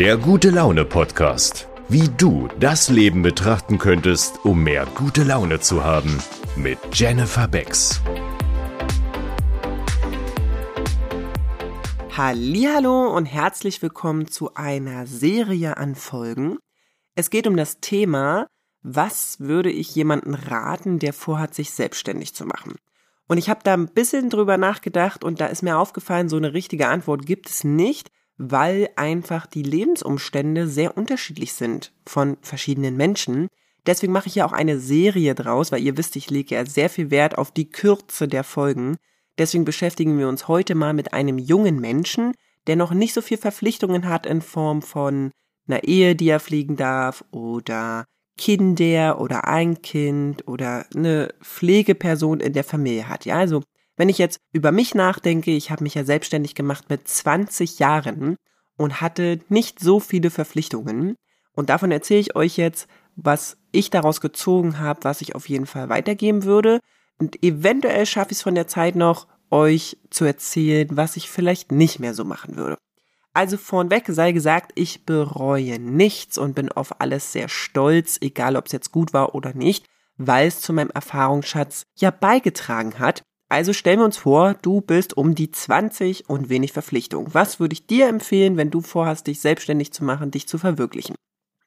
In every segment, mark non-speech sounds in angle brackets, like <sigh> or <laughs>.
Der gute Laune Podcast. Wie du das Leben betrachten könntest, um mehr gute Laune zu haben. Mit Jennifer Becks. Hallo und herzlich willkommen zu einer Serie an Folgen. Es geht um das Thema, was würde ich jemanden raten, der vorhat, sich selbstständig zu machen? Und ich habe da ein bisschen drüber nachgedacht und da ist mir aufgefallen, so eine richtige Antwort gibt es nicht, weil einfach die Lebensumstände sehr unterschiedlich sind von verschiedenen Menschen. Deswegen mache ich ja auch eine Serie draus, weil ihr wisst, ich lege ja sehr viel Wert auf die Kürze der Folgen. Deswegen beschäftigen wir uns heute mal mit einem jungen Menschen, der noch nicht so viel Verpflichtungen hat in Form von einer Ehe, die er fliegen darf oder Kinder oder ein Kind oder eine Pflegeperson in der Familie hat. Ja, also wenn ich jetzt über mich nachdenke, ich habe mich ja selbstständig gemacht mit 20 Jahren und hatte nicht so viele Verpflichtungen. Und davon erzähle ich euch jetzt, was ich daraus gezogen habe, was ich auf jeden Fall weitergeben würde. Und eventuell schaffe ich es von der Zeit noch, euch zu erzählen, was ich vielleicht nicht mehr so machen würde. Also vornweg sei gesagt, ich bereue nichts und bin auf alles sehr stolz, egal ob es jetzt gut war oder nicht, weil es zu meinem Erfahrungsschatz ja beigetragen hat. Also stellen wir uns vor, du bist um die 20 und wenig Verpflichtung. Was würde ich dir empfehlen, wenn du vorhast, dich selbstständig zu machen, dich zu verwirklichen?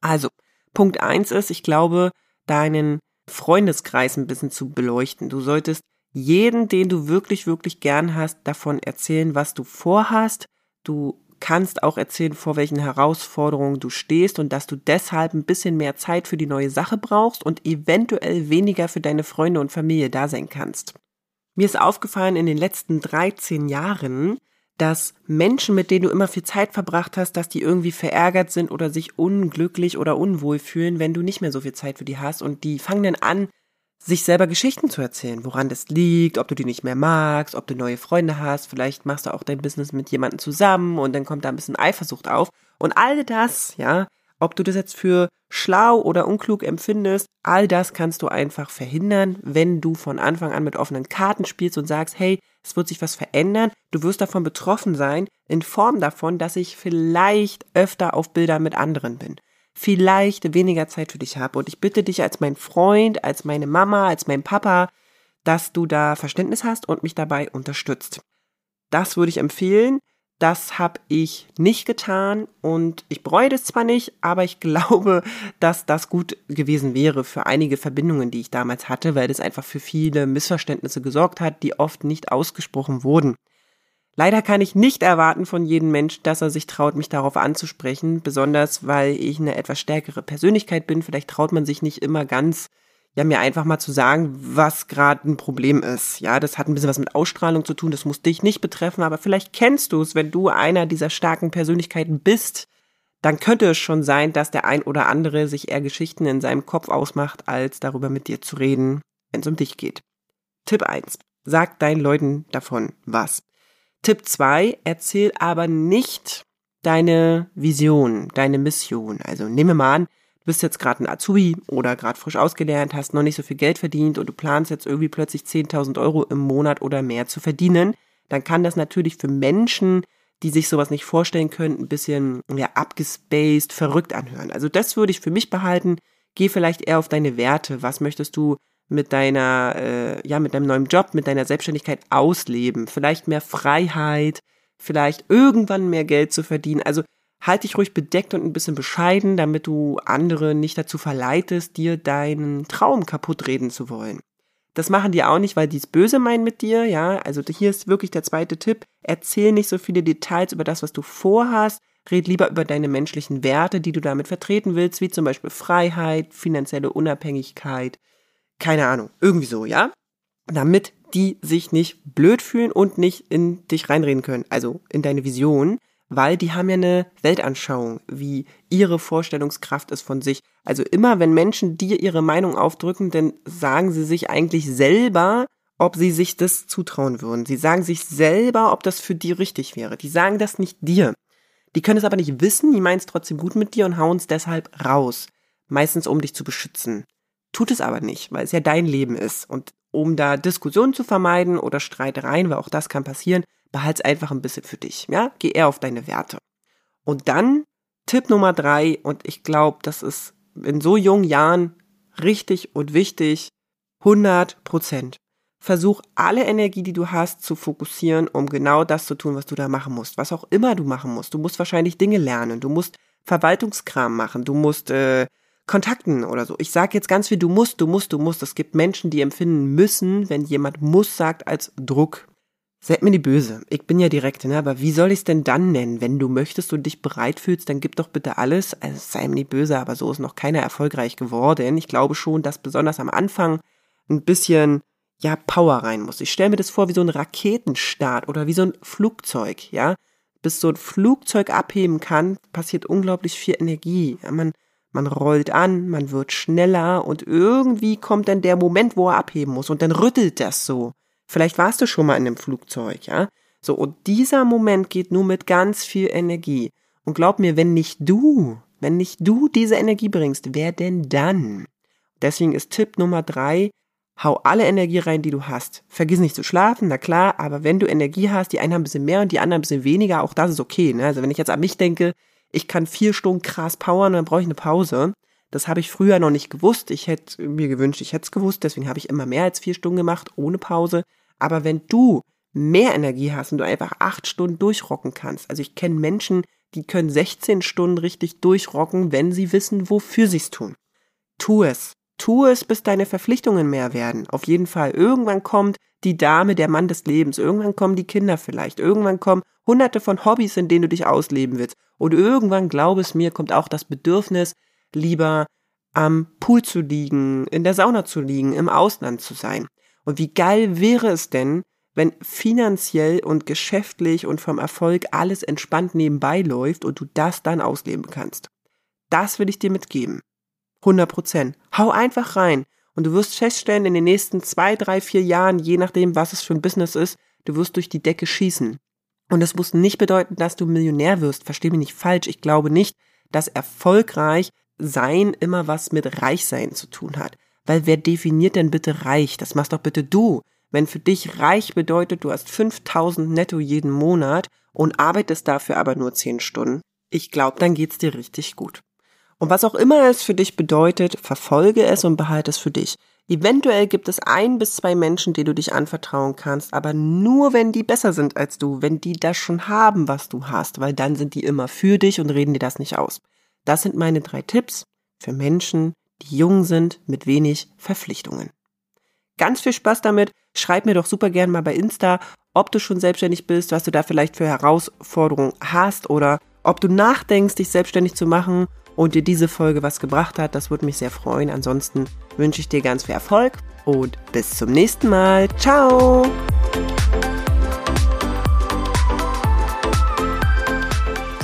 Also, Punkt eins ist, ich glaube, deinen Freundeskreis ein bisschen zu beleuchten. Du solltest jeden, den du wirklich, wirklich gern hast, davon erzählen, was du vorhast. Du kannst auch erzählen, vor welchen Herausforderungen du stehst und dass du deshalb ein bisschen mehr Zeit für die neue Sache brauchst und eventuell weniger für deine Freunde und Familie da sein kannst. Mir ist aufgefallen in den letzten 13 Jahren, dass Menschen, mit denen du immer viel Zeit verbracht hast, dass die irgendwie verärgert sind oder sich unglücklich oder unwohl fühlen, wenn du nicht mehr so viel Zeit für die hast und die fangen dann an, sich selber Geschichten zu erzählen, woran das liegt, ob du die nicht mehr magst, ob du neue Freunde hast, vielleicht machst du auch dein Business mit jemandem zusammen und dann kommt da ein bisschen Eifersucht auf. Und all das, ja, ob du das jetzt für schlau oder unklug empfindest, all das kannst du einfach verhindern, wenn du von Anfang an mit offenen Karten spielst und sagst, hey, es wird sich was verändern, du wirst davon betroffen sein, in Form davon, dass ich vielleicht öfter auf Bilder mit anderen bin vielleicht weniger Zeit für dich habe. Und ich bitte dich als mein Freund, als meine Mama, als mein Papa, dass du da Verständnis hast und mich dabei unterstützt. Das würde ich empfehlen. Das habe ich nicht getan und ich bereue das zwar nicht, aber ich <laughs> glaube, dass das gut gewesen wäre für einige Verbindungen, die ich damals hatte, weil das einfach für viele Missverständnisse gesorgt hat, die oft nicht ausgesprochen wurden. Leider kann ich nicht erwarten von jedem Mensch, dass er sich traut, mich darauf anzusprechen, besonders weil ich eine etwas stärkere Persönlichkeit bin. Vielleicht traut man sich nicht immer ganz, ja, mir einfach mal zu sagen, was gerade ein Problem ist. Ja, das hat ein bisschen was mit Ausstrahlung zu tun, das muss dich nicht betreffen, aber vielleicht kennst du es, wenn du einer dieser starken Persönlichkeiten bist, dann könnte es schon sein, dass der ein oder andere sich eher Geschichten in seinem Kopf ausmacht, als darüber mit dir zu reden, wenn es um dich geht. Tipp 1. Sag deinen Leuten davon was. Tipp 2, erzähl aber nicht deine Vision, deine Mission. Also nehme mal an, bist jetzt gerade ein Azubi oder gerade frisch ausgelernt, hast noch nicht so viel Geld verdient und du planst jetzt irgendwie plötzlich 10.000 Euro im Monat oder mehr zu verdienen. Dann kann das natürlich für Menschen, die sich sowas nicht vorstellen können, ein bisschen ja, abgespaced, verrückt anhören. Also das würde ich für mich behalten. Geh vielleicht eher auf deine Werte. Was möchtest du mit deiner, äh, ja, mit deinem neuen Job, mit deiner Selbstständigkeit ausleben. Vielleicht mehr Freiheit, vielleicht irgendwann mehr Geld zu verdienen. Also halt dich ruhig bedeckt und ein bisschen bescheiden, damit du andere nicht dazu verleitest, dir deinen Traum kaputt reden zu wollen. Das machen die auch nicht, weil die es böse meinen mit dir, ja. Also hier ist wirklich der zweite Tipp. Erzähl nicht so viele Details über das, was du vorhast. Red lieber über deine menschlichen Werte, die du damit vertreten willst, wie zum Beispiel Freiheit, finanzielle Unabhängigkeit, keine Ahnung, irgendwie so, ja? Damit die sich nicht blöd fühlen und nicht in dich reinreden können, also in deine Vision, weil die haben ja eine Weltanschauung, wie ihre Vorstellungskraft ist von sich. Also immer, wenn Menschen dir ihre Meinung aufdrücken, dann sagen sie sich eigentlich selber, ob sie sich das zutrauen würden. Sie sagen sich selber, ob das für die richtig wäre. Die sagen das nicht dir. Die können es aber nicht wissen, die meinen es trotzdem gut mit dir und hauen es deshalb raus. Meistens um dich zu beschützen. Tut es aber nicht, weil es ja dein Leben ist. Und um da Diskussionen zu vermeiden oder Streitereien, weil auch das kann passieren, behalte es einfach ein bisschen für dich. Ja? Geh eher auf deine Werte. Und dann Tipp Nummer drei, und ich glaube, das ist in so jungen Jahren richtig und wichtig, 100 Prozent. Versuch alle Energie, die du hast, zu fokussieren, um genau das zu tun, was du da machen musst. Was auch immer du machen musst. Du musst wahrscheinlich Dinge lernen. Du musst Verwaltungskram machen. Du musst äh, Kontakten oder so. Ich sage jetzt ganz viel, du musst, du musst, du musst. Es gibt Menschen, die empfinden müssen, wenn jemand muss sagt, als Druck. Seid mir die böse. Ich bin ja direkt, ne? Aber wie soll ich es denn dann nennen? Wenn du möchtest und dich bereit fühlst, dann gib doch bitte alles. Also sei mir die böse, aber so ist noch keiner erfolgreich geworden. Ich glaube schon, dass besonders am Anfang ein bisschen ja Power rein muss. Ich stelle mir das vor wie so ein Raketenstart oder wie so ein Flugzeug, ja. Bis so ein Flugzeug abheben kann, passiert unglaublich viel Energie. Man man rollt an, man wird schneller und irgendwie kommt dann der Moment, wo er abheben muss und dann rüttelt das so. Vielleicht warst du schon mal in einem Flugzeug, ja? So, und dieser Moment geht nur mit ganz viel Energie. Und glaub mir, wenn nicht du, wenn nicht du diese Energie bringst, wer denn dann? Deswegen ist Tipp Nummer drei, hau alle Energie rein, die du hast. Vergiss nicht zu schlafen, na klar, aber wenn du Energie hast, die einen haben ein bisschen mehr und die anderen ein bisschen weniger, auch das ist okay. Ne? Also wenn ich jetzt an mich denke, ich kann vier Stunden krass powern dann brauche ich eine Pause. Das habe ich früher noch nicht gewusst. Ich hätte mir gewünscht, ich hätte es gewusst. Deswegen habe ich immer mehr als vier Stunden gemacht, ohne Pause. Aber wenn du mehr Energie hast und du einfach acht Stunden durchrocken kannst, also ich kenne Menschen, die können 16 Stunden richtig durchrocken, wenn sie wissen, wofür sie es tun. Tu es. Tu es, bis deine Verpflichtungen mehr werden. Auf jeden Fall. Irgendwann kommt die Dame, der Mann des Lebens. Irgendwann kommen die Kinder vielleicht. Irgendwann kommen hunderte von Hobbys, in denen du dich ausleben willst. Und irgendwann, glaube es mir, kommt auch das Bedürfnis, lieber am Pool zu liegen, in der Sauna zu liegen, im Ausland zu sein. Und wie geil wäre es denn, wenn finanziell und geschäftlich und vom Erfolg alles entspannt nebenbei läuft und du das dann ausleben kannst. Das will ich dir mitgeben. 100 Prozent. Hau einfach rein. Und du wirst feststellen, in den nächsten zwei, drei, vier Jahren, je nachdem, was es für ein Business ist, du wirst durch die Decke schießen. Und es muss nicht bedeuten, dass du Millionär wirst. Versteh mich nicht falsch. Ich glaube nicht, dass erfolgreich sein immer was mit Reichsein zu tun hat. Weil wer definiert denn bitte reich? Das machst doch bitte du. Wenn für dich reich bedeutet, du hast 5000 netto jeden Monat und arbeitest dafür aber nur 10 Stunden, ich glaube, dann geht's dir richtig gut. Und was auch immer es für dich bedeutet, verfolge es und behalte es für dich. Eventuell gibt es ein bis zwei Menschen, die du dich anvertrauen kannst, aber nur wenn die besser sind als du, wenn die das schon haben, was du hast, weil dann sind die immer für dich und reden dir das nicht aus. Das sind meine drei Tipps für Menschen, die jung sind mit wenig Verpflichtungen. Ganz viel Spaß damit. Schreib mir doch super gern mal bei Insta, ob du schon selbstständig bist, was du da vielleicht für Herausforderungen hast oder ob du nachdenkst, dich selbstständig zu machen und dir diese Folge was gebracht hat. Das würde mich sehr freuen. Ansonsten wünsche ich dir ganz viel Erfolg und bis zum nächsten Mal. Ciao!